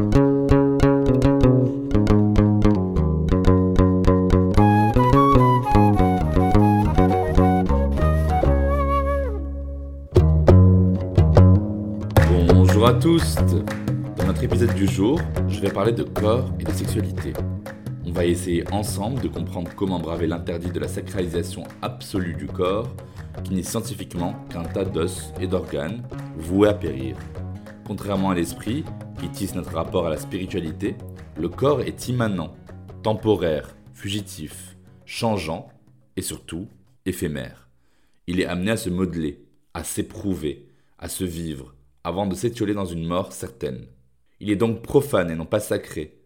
Bonjour à tous Dans notre épisode du jour, je vais parler de corps et de sexualité. On va essayer ensemble de comprendre comment braver l'interdit de la sacralisation absolue du corps, qui n'est scientifiquement qu'un tas d'os et d'organes voués à périr. Contrairement à l'esprit, qui tisse notre rapport à la spiritualité, le corps est immanent, temporaire, fugitif, changeant et surtout éphémère. Il est amené à se modeler, à s'éprouver, à se vivre, avant de s'étioler dans une mort certaine. Il est donc profane et non pas sacré.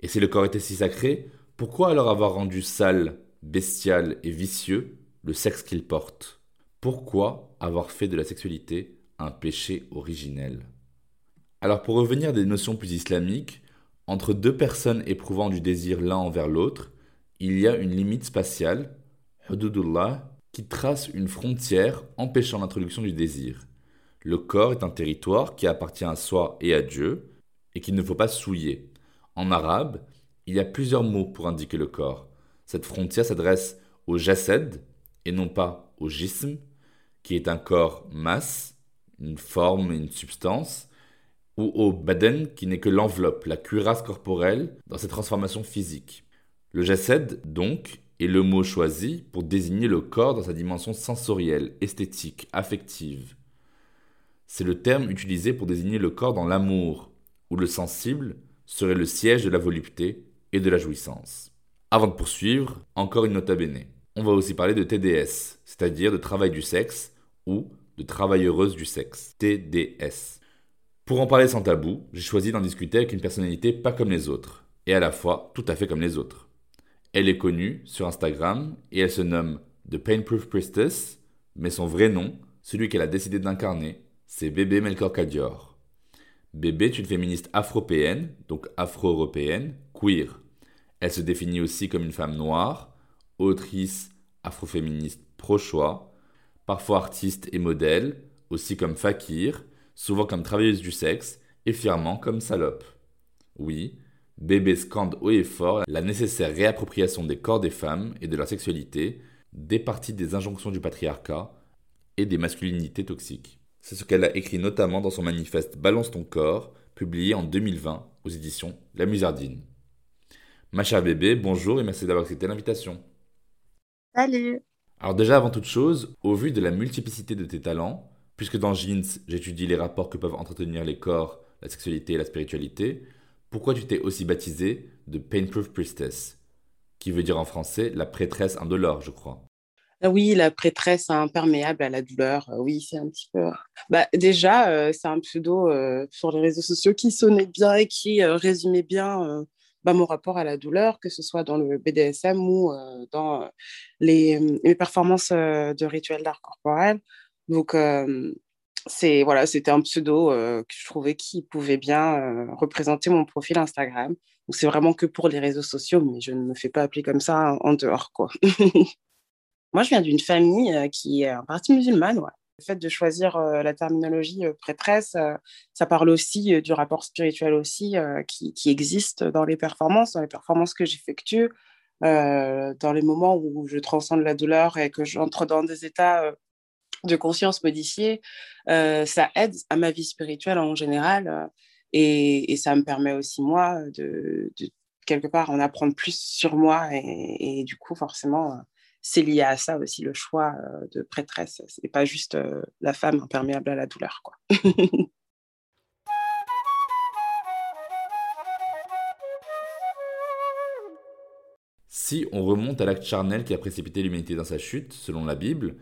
Et si le corps était si sacré, pourquoi alors avoir rendu sale, bestial et vicieux le sexe qu'il porte? Pourquoi avoir fait de la sexualité un péché originel? Alors pour revenir des notions plus islamiques, entre deux personnes éprouvant du désir l'un envers l'autre, il y a une limite spatiale, hududullah, qui trace une frontière empêchant l'introduction du désir. Le corps est un territoire qui appartient à soi et à Dieu, et qu'il ne faut pas souiller. En arabe, il y a plusieurs mots pour indiquer le corps. Cette frontière s'adresse au jased, et non pas au jism, qui est un corps masse, une forme et une substance, ou au baden, qui n'est que l'enveloppe, la cuirasse corporelle dans ses transformations physiques. Le jased, donc, est le mot choisi pour désigner le corps dans sa dimension sensorielle, esthétique, affective. C'est le terme utilisé pour désigner le corps dans l'amour, où le sensible serait le siège de la volupté et de la jouissance. Avant de poursuivre, encore une nota bene. On va aussi parler de TDS, c'est-à-dire de travail du sexe ou de travailleuse du sexe, TDS. Pour en parler sans tabou, j'ai choisi d'en discuter avec une personnalité pas comme les autres, et à la fois tout à fait comme les autres. Elle est connue sur Instagram et elle se nomme The Painproof Priestess, mais son vrai nom, celui qu'elle a décidé d'incarner, c'est Bébé Melkor Kadior. Bébé est une féministe afropéenne, donc afro-européenne, queer. Elle se définit aussi comme une femme noire, autrice afroféministe pro-choix, parfois artiste et modèle, aussi comme fakir, souvent comme travailleuse du sexe et fièrement comme salope. Oui, Bébé scande haut et fort la nécessaire réappropriation des corps des femmes et de leur sexualité, départie des injonctions du patriarcat et des masculinités toxiques. C'est ce qu'elle a écrit notamment dans son manifeste Balance ton corps, publié en 2020 aux éditions La Musardine. Ma chère bébé, bonjour et merci d'avoir accepté l'invitation. Salut Alors déjà avant toute chose, au vu de la multiplicité de tes talents, puisque dans Jeans j'étudie les rapports que peuvent entretenir les corps, la sexualité et la spiritualité, pourquoi tu t'es aussi baptisé de Painproof Priestess, qui veut dire en français la prêtresse indolore, je crois. Ah Oui, la prêtresse imperméable à la douleur. euh, Oui, c'est un petit peu. Bah, déjà, euh, c'est un pseudo euh, sur les réseaux sociaux qui sonnait bien et qui euh, résumait bien bah, mon rapport à la douleur, que ce soit dans le BDSM ou dans les, performances de rituels d'art corporel. Donc, euh, c'est voilà, c'était un pseudo euh, que je trouvais qui pouvait bien euh, représenter mon profil Instagram. C'est vraiment que pour les réseaux sociaux, mais je ne me fais pas appeler comme ça en dehors, quoi. Moi, je viens d'une famille qui est en partie musulmane. Le fait de choisir la terminologie prêtresse, ça parle aussi du rapport spirituel aussi qui, qui existe dans les performances, dans les performances que j'effectue, dans les moments où je transcende la douleur et que j'entre dans des états de conscience modifiés. euh, ça aide à ma vie spirituelle en général euh, et, ça me permet aussi, moi, de, quelque part en apprendre plus sur moi et, du coup, forcément, euh, c'est lié à ça aussi le choix de prêtresse. C'est pas juste la femme imperméable à la douleur, quoi. Si on remonte à l'acte charnel qui a précipité l'humanité dans sa chute, selon la Bible,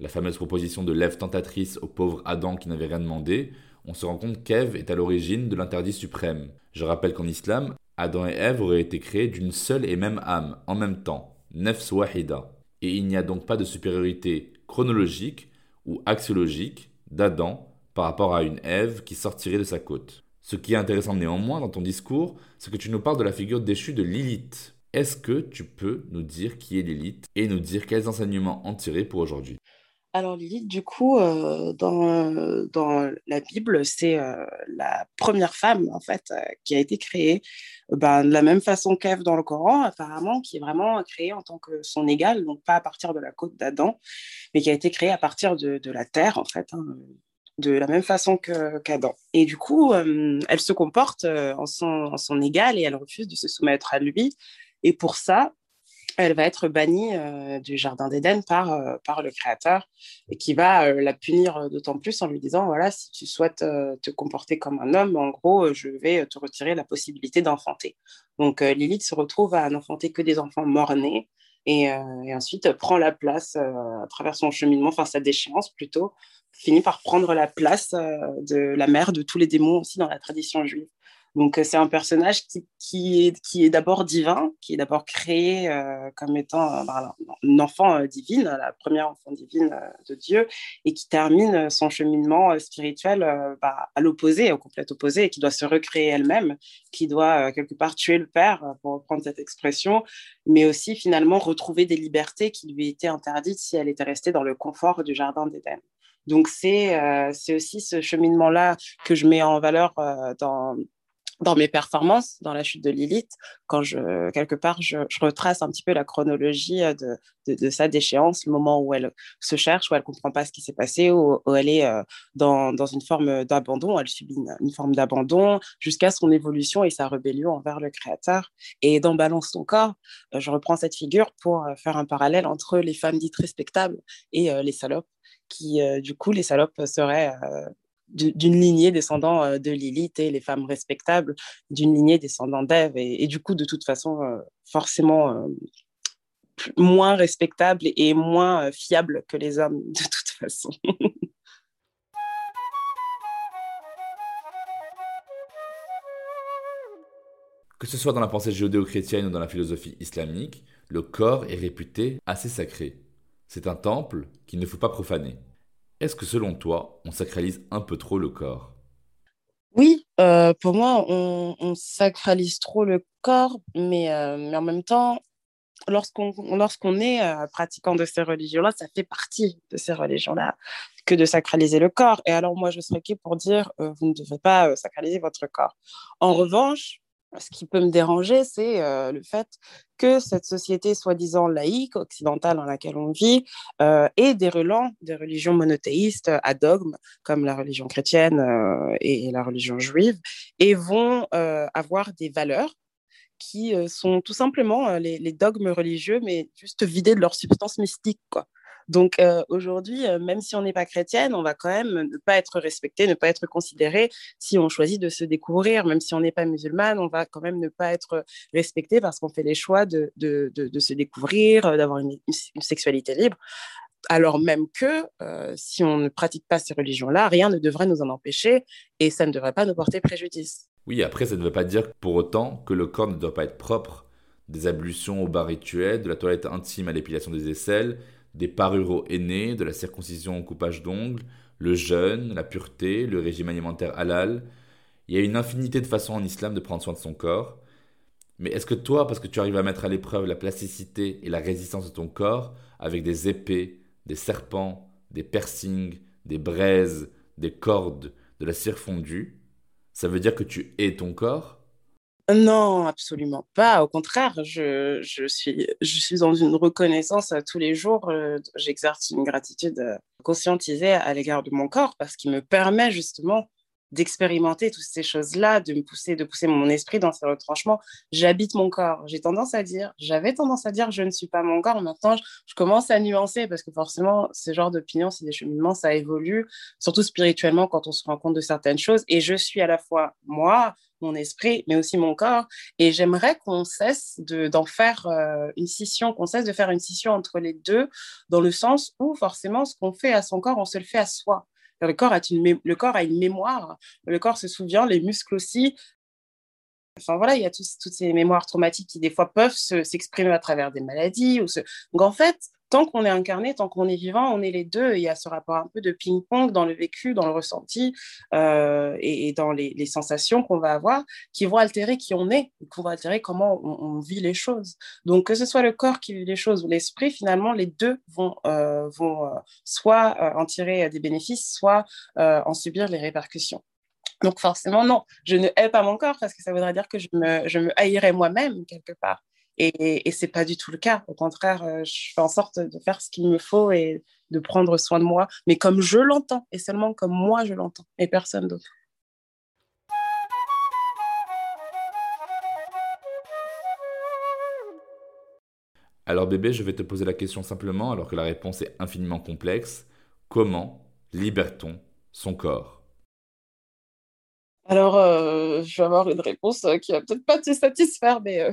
la fameuse proposition de l'Ève tentatrice au pauvre Adam qui n'avait rien demandé, on se rend compte qu'Ève est à l'origine de l'interdit suprême. Je rappelle qu'en islam, Adam et Ève auraient été créés d'une seule et même âme, en même temps, nefs wahida. Et il n'y a donc pas de supériorité chronologique ou axiologique d'Adam par rapport à une Ève qui sortirait de sa côte. Ce qui est intéressant néanmoins dans ton discours, c'est que tu nous parles de la figure déchue de Lilith. Est-ce que tu peux nous dire qui est Lilith et nous dire quels enseignements en tirer pour aujourd'hui? Alors Lilith, du coup, euh, dans, dans la Bible, c'est euh, la première femme, en fait, euh, qui a été créée ben, de la même façon qu'Ève dans le Coran, apparemment, qui est vraiment créée en tant que son égale, donc pas à partir de la côte d'Adam, mais qui a été créée à partir de, de la terre, en fait, hein, de la même façon qu'Adam. et du coup, elle se comporte en son, en son égale et elle refuse de se soumettre à lui. Et pour ça, elle va être bannie euh, du Jardin d'Éden par, euh, par le Créateur et qui va euh, la punir d'autant plus en lui disant, voilà, si tu souhaites te comporter comme un homme, en gros, je vais te retirer la possibilité d'enfanter. Donc Lilith se retrouve à n'enfanter que des enfants morts-nés et, et, ensuite prend la place à travers son cheminement, enfin sa déchéance plutôt, finit par prendre la place de la mère de tous les démons aussi dans la tradition juive. Donc, euh, c'est un personnage qui, qui est, d'abord divin, qui est d'abord créé euh, comme étant euh, un enfant divine, la première enfant divine de Dieu, et qui termine son cheminement spirituel bah, à l'opposé, au complet opposé, et qui doit se recréer elle-même, qui doit quelque part tuer le père, pour reprendre cette expression, mais aussi finalement retrouver des libertés qui lui étaient interdites si elle était restée dans le confort du Jardin d'Éden. Donc, c'est aussi ce cheminement-là que je mets en valeur dans dans mes performances, dans la chute de Lilith, quand je, quelque part, je, retrace un petit peu la chronologie euh, de, de, sa déchéance, le moment où elle se cherche, où elle comprend pas ce qui s'est passé, où, elle est euh, dans, dans, une forme d'abandon, elle subit une, forme d'abandon, jusqu'à son évolution et sa rébellion envers le Créateur. Et dans Balance ton corps, euh, je reprends cette figure pour faire un parallèle entre les femmes dites respectables et les salopes, qui, du coup, les salopes seraient d'une lignée descendant euh, de Lilith et les femmes respectables d'une lignée descendant d'Ève et, du coup de toute façon euh, forcément euh, moins respectables et moins fiables que les hommes de toute façon. Que ce soit dans la pensée judéo-chrétienne ou dans la philosophie islamique, le corps est réputé assez sacré. C'est un temple qu'il ne faut pas profaner. Est-ce que selon toi, on sacralise un peu trop le corps? Oui, euh, pour moi, on, sacralise trop le corps, mais, euh, en même temps, lorsqu'on lorsqu'on est euh, pratiquant de ces religions-là, ça fait partie de ces religions-là que de sacraliser le corps. Et alors moi, je serais qui pour dire, vous ne devez pas sacraliser votre corps? En revanche, ce qui peut me déranger, c'est euh, le fait que cette société soi-disant laïque, occidentale dans laquelle on vit, euh, ait des relents des religions monothéistes à dogme, comme la religion chrétienne euh, et, la religion juive, et vont avoir des valeurs qui sont tout simplement les, les, dogmes religieux, mais juste vidés de leur substance mystique. Quoi. Donc euh, aujourd'hui, euh, même si on n'est pas chrétienne, on va quand même ne pas être respecté, ne pas être considéré si on choisit de se découvrir. Même si on n'est pas musulmane, on va quand même ne pas être respecté parce qu'on fait les choix de, de, de, se découvrir, euh, d'avoir une, sexualité libre. Alors même que si on ne pratique pas ces religions-là, rien ne devrait nous en empêcher et ça ne devrait pas nous porter préjudice. Oui, après, ça ne veut pas dire pour autant que le corps ne doit pas être propre. Des ablutions au bar rituel, de la toilette intime à l'épilation des aisselles, des parures aînés, de la circoncision au coupage d'ongles, le jeûne, la pureté, le régime alimentaire halal. Il y a une infinité de façons en islam de prendre soin de son corps. Mais est-ce que toi, parce que tu arrives à mettre à l'épreuve la plasticité et la résistance de ton corps, avec des épées, des serpents, des piercings, des braises, des cordes, de la cire fondue, ça veut dire que tu es ton corps? Non, absolument pas. Au contraire, je, je, suis, je suis dans une reconnaissance tous les jours. Euh, j'exerce une gratitude euh, conscientisée à l'égard de mon corps parce qu'il me permet justement d'expérimenter toutes ces choses-là, de me pousser, de pousser mon esprit dans ces retranchements. J'habite mon corps. J'ai tendance à dire, j'avais tendance à dire, je ne suis pas mon corps. Maintenant, je, commence à nuancer parce que forcément, ce genre d'opinion, c'est des cheminements, ça évolue, surtout spirituellement quand on se rend compte de certaines choses. Et je suis à la fois moi, mon esprit, mais aussi mon corps. Et j'aimerais qu'on cesse d'en faire euh, une scission, qu'on cesse de faire une scission entre les deux, dans le sens où forcément, ce qu'on fait à son corps, on se le fait à soi. Le corps, a une le corps a une mémoire, le corps se souvient, les muscles aussi. Enfin voilà, il y a toutes ces mémoires traumatiques qui des fois peuvent s'exprimer à travers des maladies. Ou Donc en fait, tant qu'on est incarné, tant qu'on est vivant, on est les deux. il y a ce rapport un peu de ping-pong dans le vécu, dans le ressenti euh, et, dans les, sensations qu'on va avoir qui vont altérer qui on est, qui vont altérer comment on, vit les choses. Donc, que ce soit le corps qui vit les choses ou l'esprit, finalement, les deux vont, euh, vont euh, soit en tirer des bénéfices, soit en subir les répercussions. Donc forcément, non, je ne hais pas mon corps parce que ça voudrait dire que je me, je me haïrais moi-même quelque part. Et, et ce n'est pas du tout le cas. Au contraire, euh, je fais en sorte de faire ce qu'il me faut et de prendre soin de moi, mais comme je l'entends, et seulement comme moi je l'entends, et personne d'autre. Alors bébé, je vais te poser la question simplement, alors que la réponse est infiniment complexe. Comment libère-t-on son corps? Alors, euh, je vais avoir une réponse euh, qui va peut-être pas te satisfaire, mais euh,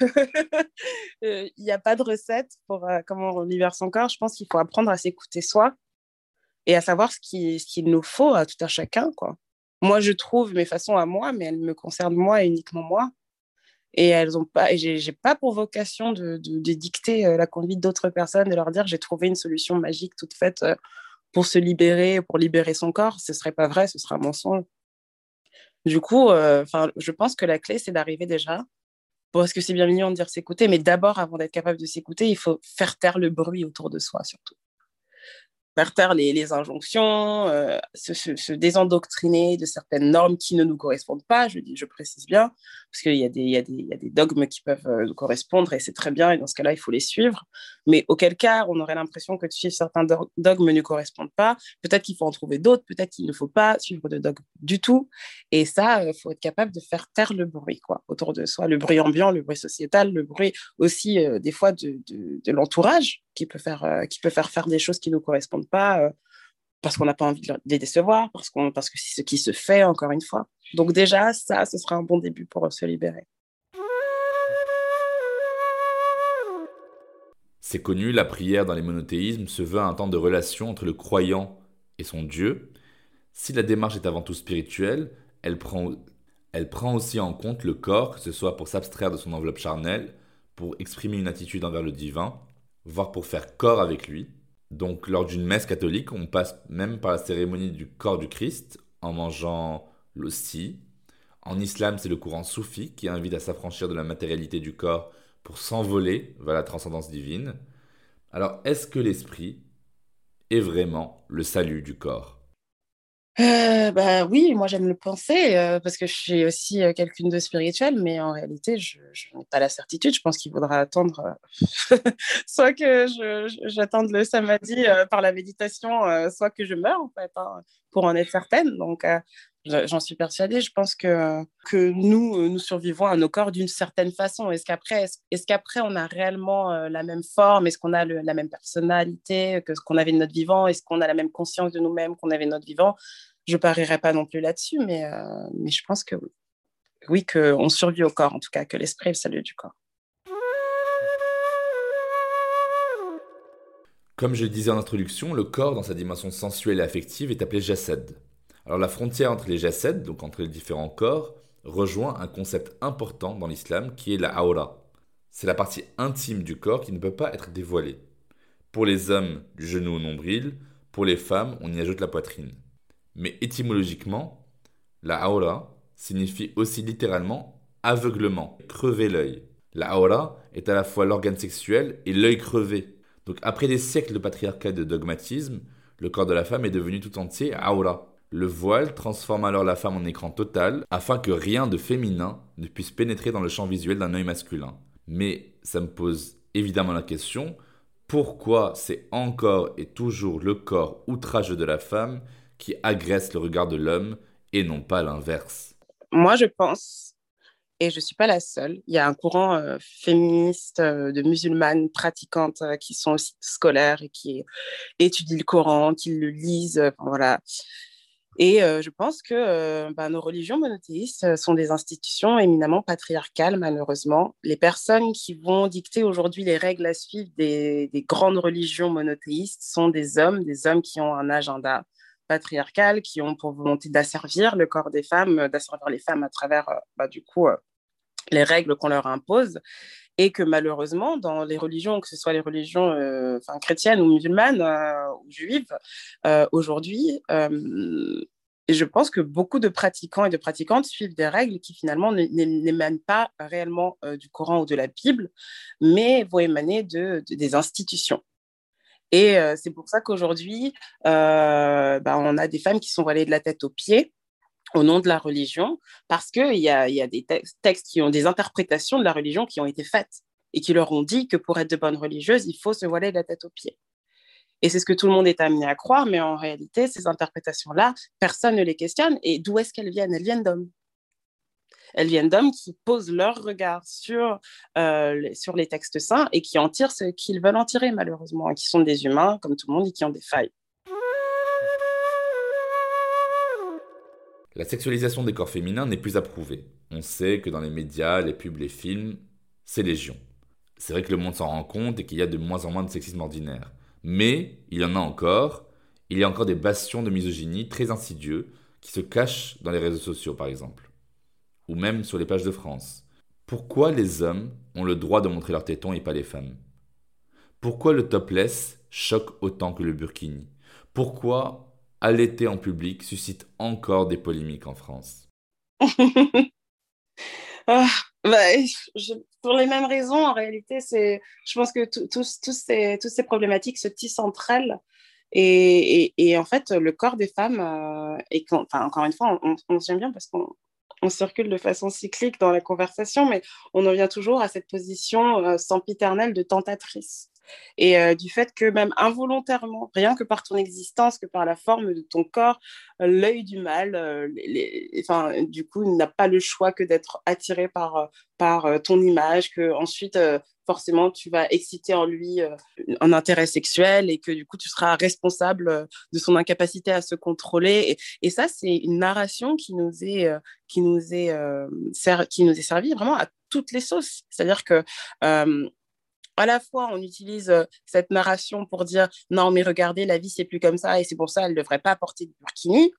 il n'y a pas de recette pour comment on libère son corps. Je pense qu'il faut apprendre à s'écouter soi et à savoir ce qu'il nous faut à tout un chacun. Moi, je trouve mes façons à moi, mais elles me concernent moi et uniquement moi. Et elles ont pas, j'ai pas pour vocation de, de dicter la conduite d'autres personnes, de leur dire j'ai trouvé une solution magique toute faite pour se libérer, pour libérer son corps. Ce serait pas vrai, ce serait un mensonge. Du coup, euh, je pense que la clé, c'est d'arriver déjà, parce que c'est bien mignon de dire s'écouter, mais d'abord, avant d'être capable de s'écouter, il faut faire taire le bruit autour de soi, surtout faire taire les, injonctions, euh, se, désendoctriner de certaines normes qui ne nous correspondent pas, je, je précise bien, parce qu'il y, a des dogmes qui peuvent euh, nous correspondre et c'est très bien, et dans ce cas-là, il faut les suivre. Mais auquel cas, on aurait l'impression que certains dogmes ne correspondent pas. Peut-être qu'il faut en trouver d'autres, peut-être qu'il ne faut pas suivre de dogmes du tout. Et ça, il euh, faut être capable de faire taire le bruit quoi, autour de soi, le bruit ambiant, le bruit sociétal, le bruit aussi des fois de l'entourage qui peut faire euh, qui peut faire faire des choses qui ne nous correspondent pas euh, parce qu'on n'a pas envie de les décevoir, parce, qu'on, parce que c'est ce qui se fait, encore une fois. Donc déjà, ça, ce sera un bon début pour se libérer. C'est connu, la prière dans les monothéismes se veut un temps de relation entre le croyant et son Dieu. Si la démarche est avant tout spirituelle, elle prend, elle prend aussi en compte le corps, que ce soit pour s'abstraire de son enveloppe charnelle, pour exprimer une attitude envers le divin, voire pour faire corps avec lui. Donc lors d'une messe catholique, on passe même par la cérémonie du corps du Christ en mangeant l'hostie. En islam, c'est le courant soufi qui invite à s'affranchir de la matérialité du corps pour s'envoler vers la transcendance divine. Alors, est-ce que l'esprit est vraiment le salut du corps? Euh, bah oui, moi j'aime le penser euh, parce que je suis aussi euh, quelqu'une de spirituel, mais en réalité, je, n'ai pas la certitude. Je pense qu'il faudra attendre soit que j'attende le samedi par la méditation, soit que je meure en fait, hein, pour en être certaine. Donc j'en suis persuadée. Je pense que, que nous, nous survivons à nos corps d'une certaine façon. Est-ce qu'après, est-ce, qu'après on a réellement la même forme? Est-ce qu'on a la même personnalité que ce qu'on avait de notre vivant? Est-ce qu'on a la même conscience de nous-mêmes qu'on avait de notre vivant? Je parierai pas non plus là-dessus, mais, euh, mais je pense que oui, oui qu'on survit au corps, en tout cas, que l'esprit est le salut du corps. Comme je le disais en introduction, le corps, dans sa dimension sensuelle et affective, est appelé jasad. Alors la frontière entre les jasad, donc entre les différents corps, rejoint un concept important dans l'islam qui est la aura. C'est la partie intime du corps qui ne peut pas être dévoilée. Pour les hommes, du genou au nombril, pour les femmes, on y ajoute la poitrine. Mais étymologiquement, la aura signifie aussi littéralement aveuglement, crever l'œil. La aura est à la fois l'organe sexuel et l'œil crevé. Donc après des siècles de patriarcat et de dogmatisme, le corps de la femme est devenu tout entier aura. Le voile transforme alors la femme en écran total afin que rien de féminin ne puisse pénétrer dans le champ visuel d'un œil masculin. Mais ça me pose évidemment la question, pourquoi c'est encore et toujours le corps outrageux de la femme qui agresse le regard de l'homme et non pas l'inverse? Moi, je pense, et je ne suis pas la seule, il y a un courant euh, féministe euh, de musulmanes pratiquantes euh, qui sont aussi scolaires et qui étudient le Coran, qui le lisent, voilà. Et je pense que bah, nos religions monothéistes sont des institutions éminemment patriarcales, malheureusement. Les personnes qui vont dicter aujourd'hui les règles à suivre des, des, grandes religions monothéistes sont des hommes, des hommes qui ont un agenda, patriarcales qui ont pour volonté d'asservir le corps des femmes, d'asservir les femmes à travers, bah, du coup, les règles qu'on leur impose et que malheureusement, dans les religions, que ce soit les religions euh, chrétiennes ou musulmanes euh, ou juives, euh, aujourd'hui, je pense que beaucoup de pratiquants et de pratiquantes suivent des règles qui finalement n'émanent pas réellement du Coran ou de la Bible, mais vont émaner de, des institutions. Et c'est pour ça qu'aujourd'hui, bah, on a des femmes qui sont voilées de la tête aux pieds, au nom de la religion, parce qu'il y a, y a des textes qui ont des interprétations de la religion qui ont été faites et qui leur ont dit que pour être de bonnes religieuses, il faut se voiler la tête aux pieds. Et c'est ce que tout le monde est amené à croire, mais en réalité, ces interprétations-là, personne ne les questionne. Et d'où est-ce qu'elles viennent? Elles viennent d'hommes. Elles viennent d'hommes qui posent leur regard sur, euh, sur les textes saints et qui en tirent ce qu'ils veulent en tirer, malheureusement, et qui sont des humains, comme tout le monde, et qui ont des failles. La sexualisation des corps féminins n'est plus approuvée. On sait que dans les médias, les pubs, les films, c'est légion. C'est vrai que le monde s'en rend compte et qu'il y a de moins en moins de sexisme ordinaire. Mais il y en a encore. Il y a encore des bastions de misogynie très insidieux qui se cachent dans les réseaux sociaux, par exemple. Ou même sur les pages de France. Pourquoi les hommes ont le droit de montrer leurs tétons et pas les femmes? Pourquoi le topless choque autant que le burkini? Pourquoi allaiter en public suscite encore des polémiques en France ah, bah, Pour les mêmes raisons, en réalité, je pense que tous, ces, toutes ces problématiques se tissent entre elles. Et, et, en fait, le corps des femmes, euh, et enfin, encore une fois, on, on, se bien parce qu'on on circule de façon cyclique dans la conversation, mais on en vient toujours à cette position euh, sempiternelle de tentatrice et euh, du fait que même involontairement, rien que par ton existence, que par la forme de ton corps, euh, l'œil du mal, euh, du coup, n'a pas le choix que d'être attiré par, par ton image, que ensuite forcément tu vas exciter en lui un intérêt sexuel et que du coup tu seras responsable de son incapacité à se contrôler. Et, ça, c'est une narration qui nous est, qui nous est, qui nous est servie vraiment à toutes les sauces. C'est-à-dire que à la fois, on utilise euh, cette narration pour dire non, mais regardez, la vie, c'est plus comme ça et c'est pour ça, elle ne devrait pas porter de burkini.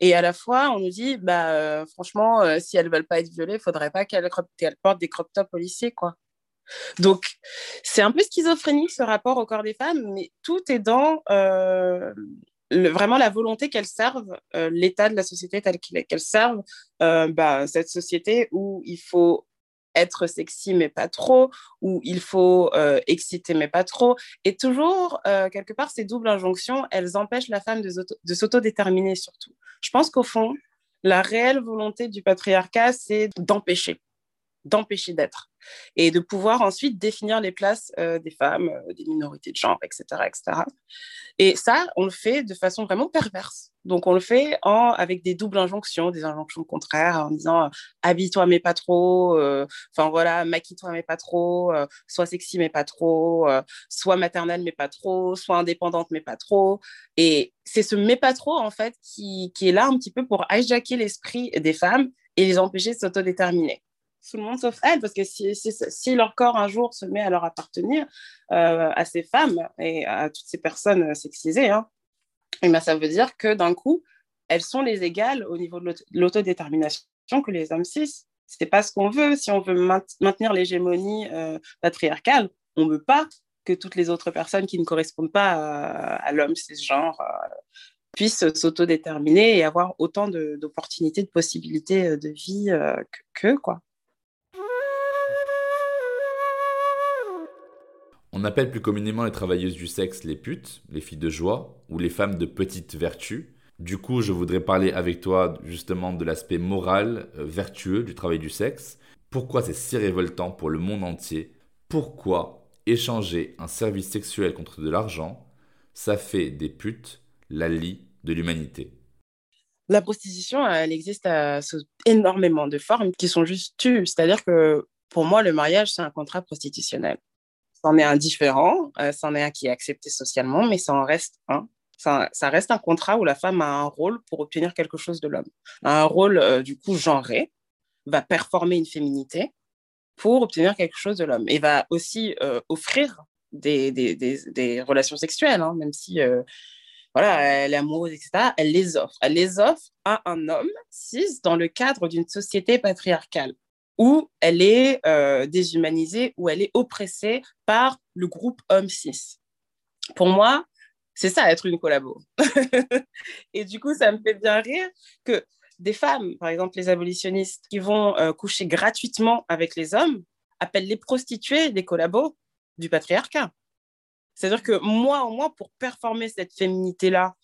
Et à la fois, on nous dit, bah, euh, franchement, euh, si elles ne veulent pas être violées, il ne faudrait pas qu'elles portent des crop tops au quoi. Donc, c'est un peu schizophrénique ce rapport au corps des femmes, mais tout est dans vraiment la volonté qu'elles servent l'état de la société tel qu'il est, qu'elles servent bah, cette société où il faut être sexy mais pas trop, ou il faut euh, exciter mais pas trop. Et toujours, euh, quelque part, ces doubles injonctions, elles empêchent la femme de s'autodéterminer surtout. Je pense qu'au fond, la réelle volonté du patriarcat, c'est d'empêcher d'empêcher d'être et de pouvoir ensuite définir les places euh, des femmes, des minorités de genre, etc., etc. Et ça, on le fait de façon vraiment perverse. Donc, on le fait avec des doubles injonctions, des injonctions contraires, en disant euh, habille-toi mais pas trop, enfin voilà, maquille-toi mais pas trop, sois sexy mais pas trop, sois maternelle mais pas trop, sois indépendante mais pas trop. Et c'est ce mais pas trop, en fait, qui, est là un petit peu pour hijacker l'esprit des femmes et les empêcher de s'autodéterminer tout le monde sauf elles, parce que si, leur corps un jour se met à leur appartenir, euh, à ces femmes et à toutes ces personnes sexisées, hein, eh ben, ça veut dire que d'un coup, elles sont les égales au niveau de l'autodétermination que les hommes cis. C'est pas ce qu'on veut. Si on veut maintenir l'hégémonie euh, patriarcale, on ne veut pas que toutes les autres personnes qui ne correspondent pas à, à l'homme cisgenre euh, puissent s'autodéterminer et avoir autant d'opportunités, de, possibilités de vie que, quoi. On appelle plus communément les travailleuses du sexe les putes, les filles de joie, ou les femmes de petite vertu. Du coup, je voudrais parler avec toi justement de l'aspect moral, euh, vertueux du travail du sexe. Pourquoi c'est si révoltant pour le monde entier? Pourquoi échanger un service sexuel contre de l'argent, ça fait des putes la lie de l'humanité? La prostitution, elle existe à énormément de formes qui sont juste tues. C'est-à-dire que pour moi, le mariage, c'est un contrat prostitutionnel c'en est un différent, euh, c'en est un qui est accepté socialement, mais ça en reste un. Ça, reste un contrat où la femme a un rôle pour obtenir quelque chose de l'homme. Un rôle, euh, du coup, genré, va performer une féminité pour obtenir quelque chose de l'homme et va aussi euh, offrir des, relations sexuelles, hein, même si voilà, elle est amoureuse, etc., elle les offre. Elle les offre à un homme cis dans le cadre d'une société patriarcale où elle est euh, déshumanisée, où elle est oppressée par le groupe homme cis. Pour moi, c'est ça être une collabo. et du coup, ça me fait bien rire que des femmes, par exemple les abolitionnistes, qui vont euh, coucher gratuitement avec les hommes, appellent les prostituées des collabos du patriarcat. C'est-à-dire que moi, au moins, pour performer cette féminité-là,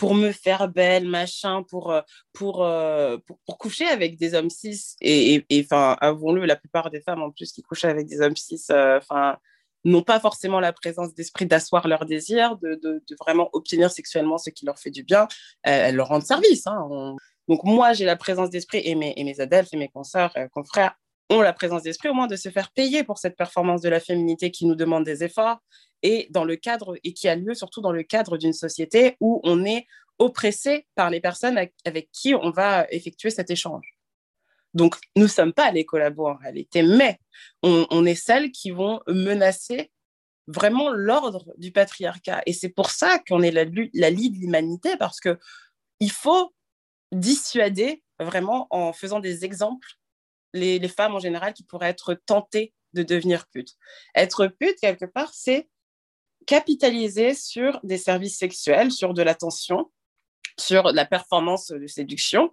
pour me faire belle, machin, pour, euh, euh, pour, pour, coucher avec des hommes cis, et enfin, avouons-le, la plupart des femmes en plus qui couchent avec des hommes cis, enfin, n'ont pas forcément la présence d'esprit d'asseoir leur désir, de, de, vraiment obtenir sexuellement ce qui leur fait du bien, elles, leur rendent service. Hein. Donc moi, j'ai la présence d'esprit et mes, et mes adelphes et mes consoeurs, euh, confrères ont la présence d'esprit au moins de se faire payer pour cette performance de la féminité qui nous demande des efforts et dans le cadre et qui a lieu surtout dans le cadre d'une société où on est oppressé par les personnes avec qui on va effectuer cet échange. Donc, nous ne sommes pas les collabos en réalité, mais on, est celles qui vont menacer vraiment l'ordre du patriarcat. Et c'est pour ça qu'on est la, la lie de l'humanité, parce que il faut dissuader vraiment en faisant des exemples les, femmes en général qui pourraient être tentées de devenir putes. Être pute, quelque part, c'est capitaliser sur des services sexuels, sur de l'attention, sur la performance de séduction,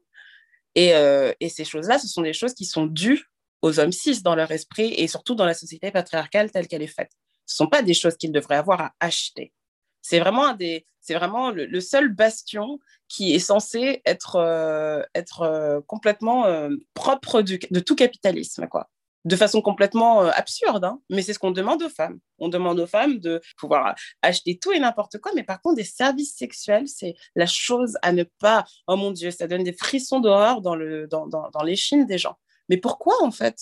euh, et, ces choses-là, ce sont des choses qui sont dues aux hommes cis dans leur esprit et surtout dans la société patriarcale telle qu'elle est faite. Ce ne sont pas des choses qu'ils devraient avoir à acheter. C'est vraiment, des, c'est vraiment le, seul bastion qui est censé être, euh, être euh, complètement propre de tout capitalisme. Quoi de façon complètement euh, absurde, hein. mais c'est ce qu'on demande aux femmes. On demande aux femmes de pouvoir acheter tout et n'importe quoi, mais par contre, des services sexuels, c'est la chose à ne pas. Oh mon Dieu, ça donne des frissons d'horreur dans, le, dans, dans, dans l'échine des gens. Mais pourquoi en fait?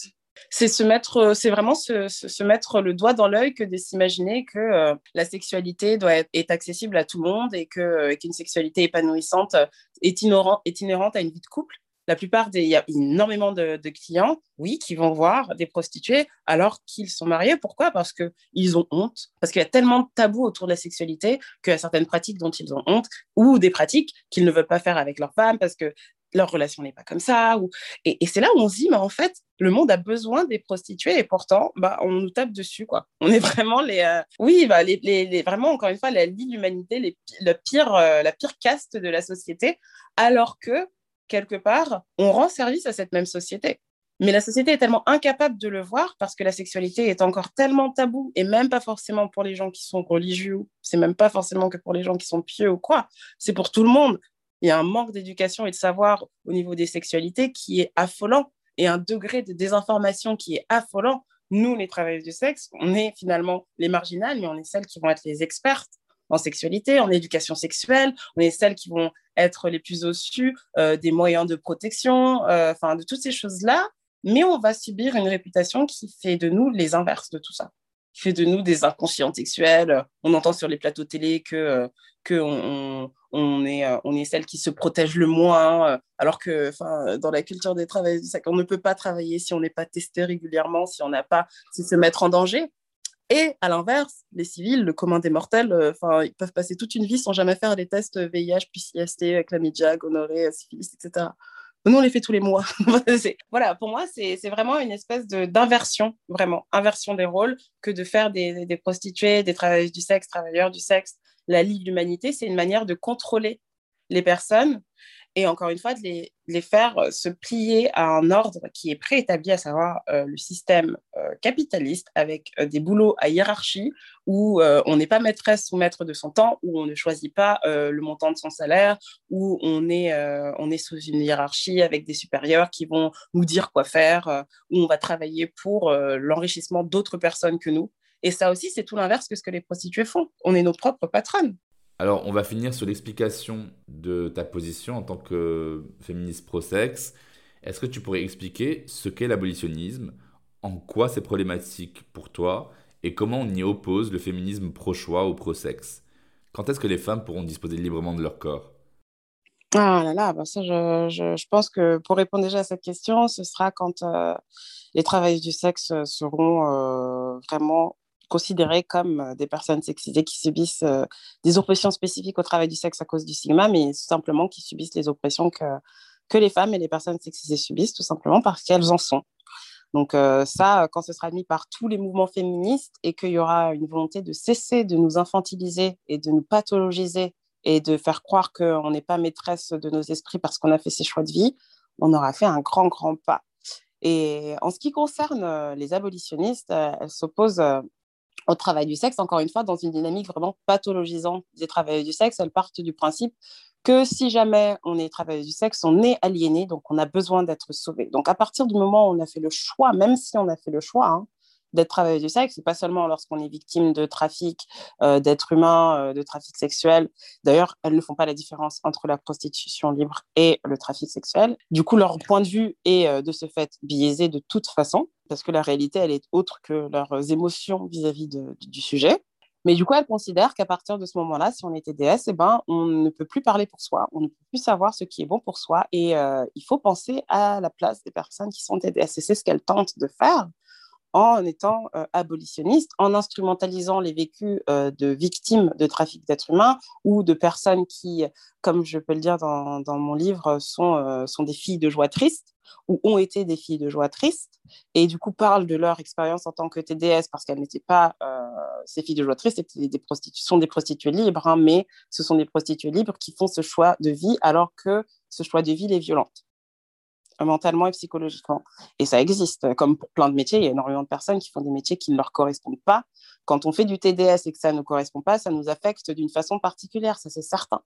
C'est se mettre, c'est vraiment se, mettre le doigt dans l'œil que de s'imaginer que euh, la sexualité doit être est accessible à tout le monde et que euh, qu'une sexualité épanouissante est, inhérente, à une vie de couple. La plupart des, il y a énormément de, clients, oui, qui vont voir des prostituées alors qu'ils sont mariés. Pourquoi? Parce qu'ils ont honte, parce qu'il y a tellement de tabous autour de la sexualité qu'il y a certaines pratiques dont ils ont honte ou des pratiques qu'ils ne veulent pas faire avec leur femme parce que leur relation n'est pas comme ça. Ou... Et, c'est là où on se dit, mais en fait, le monde a besoin des prostituées et pourtant, bah, on nous tape dessus. Quoi. On est vraiment les... Euh, oui, bah, les, les, vraiment, encore une fois, la l'humanité, le pire, euh, la pire caste de la société, alors que quelque part, on rend service à cette même société. Mais la société est tellement incapable de le voir parce que la sexualité est encore tellement tabou et même pas forcément pour les gens qui sont religieux, c'est même pas forcément que pour les gens qui sont pieux ou quoi, c'est pour tout le monde. Il y a un manque d'éducation et de savoir au niveau des sexualités qui est affolant et un degré de désinformation qui est affolant. Nous, les travailleurs du sexe, on est finalement les marginales, mais on est celles qui vont être les expertes en sexualité, en éducation sexuelle. On est celles qui vont être les plus au-dessus euh, des moyens de protection, euh, enfin de toutes ces choses-là. Mais on va subir une réputation qui fait de nous les inverses de tout ça, fait de nous des inconscients sexuels. On entend sur les plateaux télé que, euh, que on, on, est, on est celle qui se protège le moins, alors que dans la culture des travailleurs on ne peut pas travailler si on n'est pas testé régulièrement, si on n'a pas, si se mettre en danger. Et à l'inverse, les civils, le commun des mortels, euh, ils peuvent passer toute une vie sans jamais faire des tests VIH, PCST, chlamydia, gonorrhée, syphilis, etc. Nous, on les fait tous les mois. voilà, pour moi, c'est vraiment une espèce d'inversion, vraiment, inversion des rôles, que de faire des, des prostituées, des travailleurs du sexe, travailleurs du sexe. La Ligue de l'Humanité, c'est une manière de contrôler les personnes et encore une fois, de les, faire euh, se plier à un ordre qui est préétabli, à savoir euh, le système euh, capitaliste avec des boulots à hiérarchie où on n'est pas maîtresse ou maître de son temps, où on ne choisit pas le montant de son salaire, où on est, on est sous une hiérarchie avec des supérieurs qui vont nous dire quoi faire, où on va travailler pour l'enrichissement d'autres personnes que nous. Et ça aussi, c'est tout l'inverse que ce que les prostituées font. On est nos propres patronnes. Alors, on va finir sur l'explication de ta position en tant que féministe pro-sexe. Est-ce que tu pourrais expliquer ce qu'est l'abolitionnisme, en quoi c'est problématique pour toi et comment on y oppose le féminisme pro-choix ou pro-sexe? Quand est-ce que les femmes pourront disposer librement de leur corps? Ah là là, bah ça, je, je, pense que pour répondre déjà à cette question, ce sera quand euh, les travailleurs du sexe seront euh, vraiment considérées comme des personnes sexisées qui subissent des oppressions spécifiques au travail du sexe à cause du stigma, mais simplement qui subissent les oppressions que, que les femmes et les personnes sexisées subissent, tout simplement parce qu'elles en sont. Donc ça, quand ce sera admis par tous les mouvements féministes et qu'il y aura une volonté de cesser de nous infantiliser et de nous pathologiser et de faire croire qu'on n'est pas maîtresse de nos esprits parce qu'on a fait ses choix de vie, on aura fait un grand, grand pas. Et en ce qui concerne euh, les abolitionnistes, euh, elles s'opposent euh, au travail du sexe, encore une fois, dans une dynamique vraiment pathologisante des travailleurs du sexe. Elles partent du principe que si jamais on est travailleur du sexe, on est aliéné, donc on a besoin d'être sauvé. Donc à partir du moment où on a fait le choix, même si on a fait le choix, hein, d'être travailleuse du sexe, pas seulement lorsqu'on est victime de trafic euh, d'êtres humains, euh, de trafic sexuel. D'ailleurs, elles ne font pas la différence entre la prostitution libre et le trafic sexuel. Du coup, leur point de vue est euh, de ce fait biaisé de toute façon, parce que la réalité, elle est autre que leurs émotions vis-à-vis du sujet. Mais du coup, elles considèrent qu'à partir de ce moment-là, si on est TDS, eh ben, on ne peut plus parler pour soi, on ne peut plus savoir ce qui est bon pour soi, et il faut penser à la place des personnes qui sont TDS. Et c'est ce qu'elles tentent de faire en étant euh, abolitionniste, en instrumentalisant les vécus euh, de victimes de trafic d'êtres humains ou de personnes qui, comme je peux le dire dans, mon livre, sont, euh, sont des filles de joie triste ou ont été des filles de joie triste. Et du coup parlent de leur expérience en tant que TDS parce qu'elles n'étaient pas ces filles de joie triste, étaient des sont des prostituées libres, hein, mais ce sont des prostituées libres qui font ce choix de vie alors que ce choix de vie est violent mentalement et psychologiquement. Et ça existe. Comme pour plein de métiers, il y a énormément de personnes qui font des métiers qui ne leur correspondent pas. Quand on fait du TDS et que ça ne correspond pas, ça nous affecte d'une façon particulière, ça c'est certain.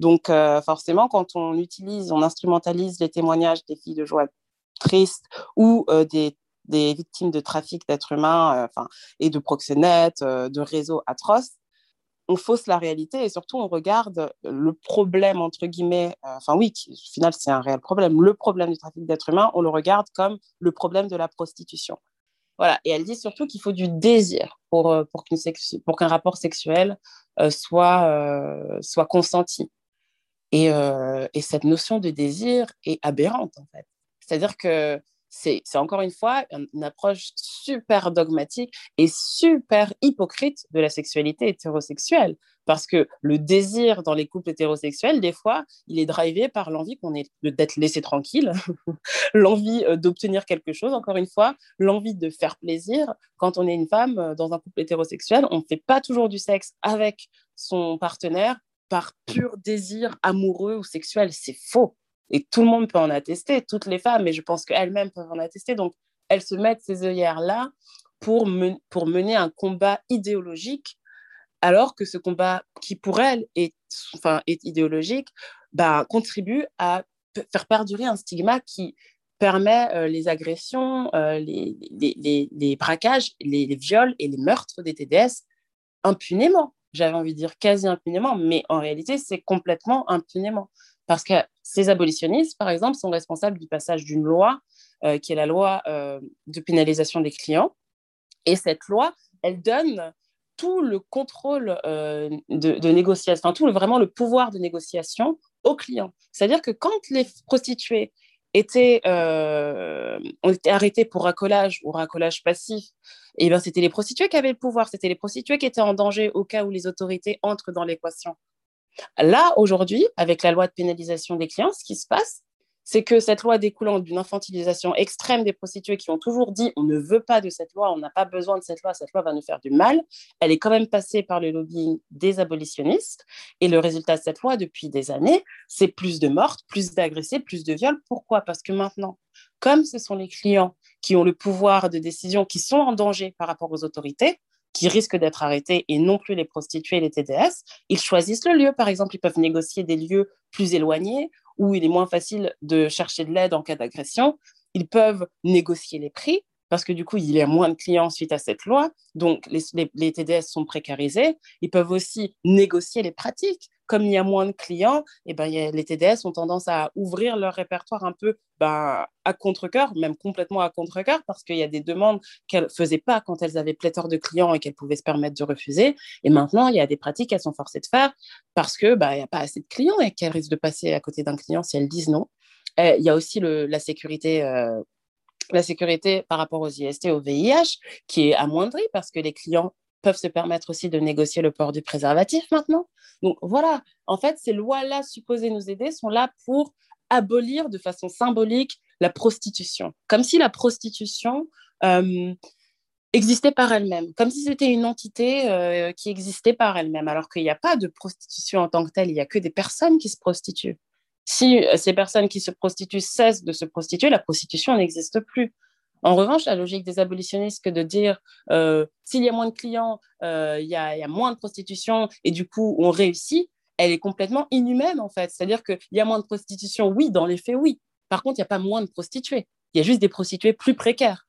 Donc euh, forcément, quand on utilise, on instrumentalise les témoignages des filles de joie tristes ou euh, des, des, victimes de trafic d'êtres humains euh, et de proxénètes, de réseaux atroces, on fausse la réalité et surtout on regarde le problème, entre guillemets, euh, enfin oui, au final c'est un réel problème, le problème du trafic d'êtres humains, on le regarde comme le problème de la prostitution. Voilà, et elle dit surtout qu'il faut du désir pour, euh, pour qu'un rapport sexuel euh, soit, soit consenti. Et, et cette notion de désir est aberrante en fait. C'est-à-dire que c'est encore une fois une approche super dogmatique et super hypocrite de la sexualité hétérosexuelle. Parce que le désir dans les couples hétérosexuels, des fois, il est drivé par l'envie qu'on est d'être laissé tranquille, l'envie euh, d'obtenir quelque chose, encore une fois, l'envie de faire plaisir. Quand on est une femme euh, dans un couple hétérosexuel, on ne fait pas toujours du sexe avec son partenaire par pur désir amoureux ou sexuel. C'est faux. Et tout le monde peut en attester, toutes les femmes, et je pense qu'elles-mêmes peuvent en attester. Donc, elles se mettent ces œillères-là pour, pour mener un combat idéologique, alors que ce combat qui, pour elles, est, est idéologique, bah, contribue à faire perdurer un stigma qui permet euh, les agressions, euh, les, les, braquages, les, viols et les meurtres des TDS impunément. J'avais envie de dire quasi impunément, mais en réalité, c'est complètement impunément. Parce que ces abolitionnistes, par exemple, sont responsables du passage d'une loi euh, qui est la loi euh, de pénalisation des clients. Et cette loi, elle donne tout le contrôle euh, de, négociation, enfin tout le, vraiment le pouvoir de négociation aux clients. C'est-à-dire que quand les prostituées étaient, ont été arrêtées pour racolage ou racolage passif, eh ben c'était les prostituées qui avaient le pouvoir, c'était les prostituées qui étaient en danger au cas où les autorités entrent dans l'équation. Là, aujourd'hui, avec la loi de pénalisation des clients, ce qui se passe, c'est que cette loi découlant d'une infantilisation extrême des prostituées qui ont toujours dit on ne veut pas de cette loi, on n'a pas besoin de cette loi, cette loi va nous faire du mal, elle est quand même passée par le lobbying des abolitionnistes. Et le résultat de cette loi depuis des années, c'est plus de morts, plus d'agressés, plus de viols. Pourquoi? Parce que maintenant, comme ce sont les clients qui ont le pouvoir de décision, qui sont en danger par rapport aux autorités, qui risquent d'être arrêtés et non plus les prostituées et les TDS, ils choisissent le lieu. Par exemple, ils peuvent négocier des lieux plus éloignés où il est moins facile de chercher de l'aide en cas d'agression. Ils peuvent négocier les prix parce que du coup, il y a moins de clients suite à cette loi. Donc, les, les TDS sont précarisés. Ils peuvent aussi négocier les pratiques comme il y a moins de clients, et eh ben, les TDS ont tendance à ouvrir leur répertoire un peu ben, à contre-coeur, même complètement à contre-coeur, parce qu'il y a des demandes qu'elles ne faisaient pas quand elles avaient pléthore de clients et qu'elles pouvaient se permettre de refuser. Et maintenant, il y a des pratiques qu'elles sont forcées de faire parce qu'il ben, n'y a pas assez de clients et qu'elles risquent de passer à côté d'un client si elles disent non. Il y a aussi la sécurité. Euh, la sécurité par rapport aux IST, au VIH, qui est amoindrie parce que les clients peuvent se permettre aussi de négocier le port du préservatif maintenant. Donc voilà, en fait, ces lois-là supposées nous aider sont là pour abolir de façon symbolique la prostitution, comme si la prostitution euh, existait par elle-même, comme si c'était une entité euh, qui existait par elle-même, alors qu'il n'y a pas de prostitution en tant que telle, il n'y a que des personnes qui se prostituent. Si euh, ces personnes qui se prostituent cessent de se prostituer, la prostitution n'existe plus. En revanche, la logique des abolitionnistes que de dire euh, s'il y a moins de clients, euh, il y, a moins de prostitution et du coup on réussit, elle est complètement inhumaine en fait. C'est-à-dire qu'il y a moins de prostitution, oui, dans les faits, oui. Par contre, il n'y a pas moins de prostituées. Il y a juste des prostituées plus précaires.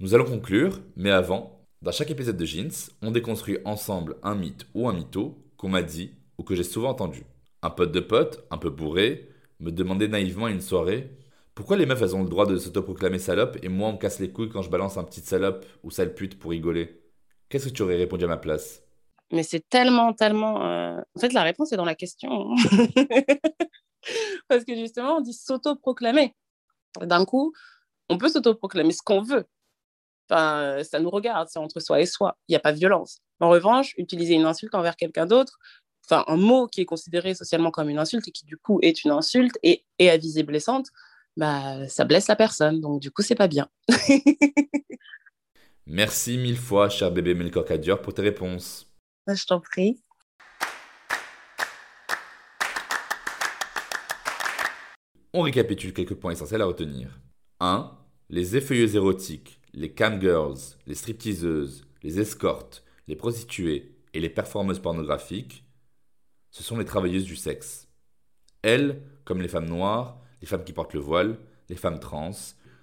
Nous allons conclure, mais avant, dans chaque épisode de Jeans, on déconstruit ensemble un mythe ou un mytho qu'on m'a dit ou que j'ai souvent entendu. Un pote de pote, un peu bourré, me demandait naïvement une soirée pourquoi les meufs elles ont le droit de s'autoproclamer salope et moi on me casse les couilles quand je balance un petit salope ou sale pute pour rigoler? Qu'est-ce que tu aurais répondu à ma place? Mais c'est tellement, tellement. Euh, en fait, la réponse est dans la question. Parce que justement, on dit s'autoproclamer. D'un coup, on peut s'autoproclamer ce qu'on veut. Enfin, ça nous regarde, c'est entre soi et soi. Il n'y a pas de violence. En revanche, utiliser une insulte envers quelqu'un d'autre, enfin un mot qui est considéré socialement comme une insulte et qui du coup est une insulte et, est à visée blessante, bah ça blesse la personne. Donc du coup c'est pas bien. Merci mille fois, cher bébé Melkor pour tes réponses. Bah, je t'en prie. On récapitule quelques points essentiels à retenir. 1. Les effeuilleuses érotiques, les camgirls, les stripteaseuses, les escortes, les prostituées et les performeuses pornographiques ce sont les travailleuses du sexe. Elles, comme les femmes noires, les femmes qui portent le voile, les femmes trans,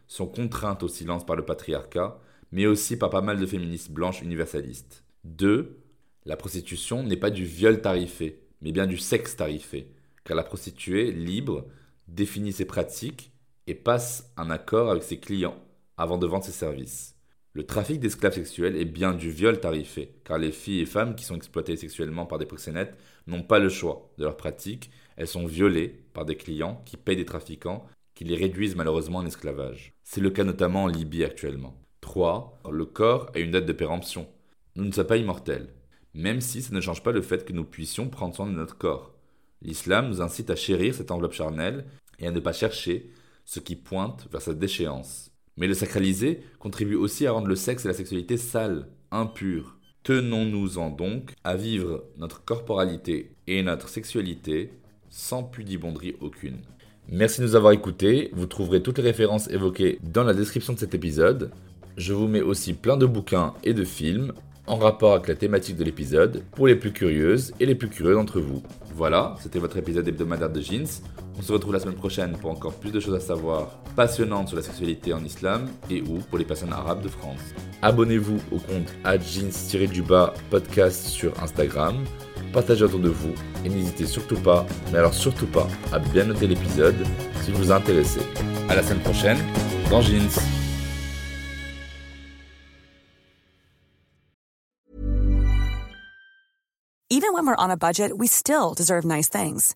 sont contraintes au silence par le patriarcat, mais aussi par pas mal de féministes blanches universalistes. 2. La prostitution n'est pas du viol tarifé, mais bien du sexe tarifé, car la prostituée, libre, définit ses pratiques et passe un accord avec ses clients avant de vendre ses services. Le trafic d'esclaves sexuels est bien du viol tarifé, car les filles et femmes qui sont exploitées sexuellement par des proxénètes n'ont pas le choix de leur pratique, elles sont violées par des clients qui payent des trafiquants qui les réduisent malheureusement en esclavage. C'est le cas notamment en Libye actuellement. 3. Le corps a une date de péremption. Nous ne sommes pas immortels, même si ça ne change pas le fait que nous puissions prendre soin de notre corps. L'islam nous incite à chérir cette enveloppe charnelle et à ne pas chercher ce qui pointe vers sa déchéance. Mais le sacraliser contribue aussi à rendre le sexe et la sexualité sales, impurs. Tenons-nous-en donc à vivre notre corporalité et notre sexualité sans pudibonderie aucune. Merci de nous avoir écoutés, vous trouverez toutes les références évoquées dans la description de cet épisode. Je vous mets aussi plein de bouquins et de films en rapport avec la thématique de l'épisode pour les plus curieuses et les plus curieux d'entre vous. Voilà, c'était votre épisode hebdomadaire de Jeans. On se retrouve la semaine prochaine pour encore plus de choses à savoir passionnantes sur la sexualité en islam et ou pour les personnes arabes de France. Abonnez-vous au compte jeans-du-bas podcast sur Instagram, partagez autour de vous et n'hésitez surtout pas, mais alors surtout pas, à bien noter l'épisode si vous vous intéressez. À la semaine prochaine dans Jeans. Even when we're on a budget, we still deserve nice things.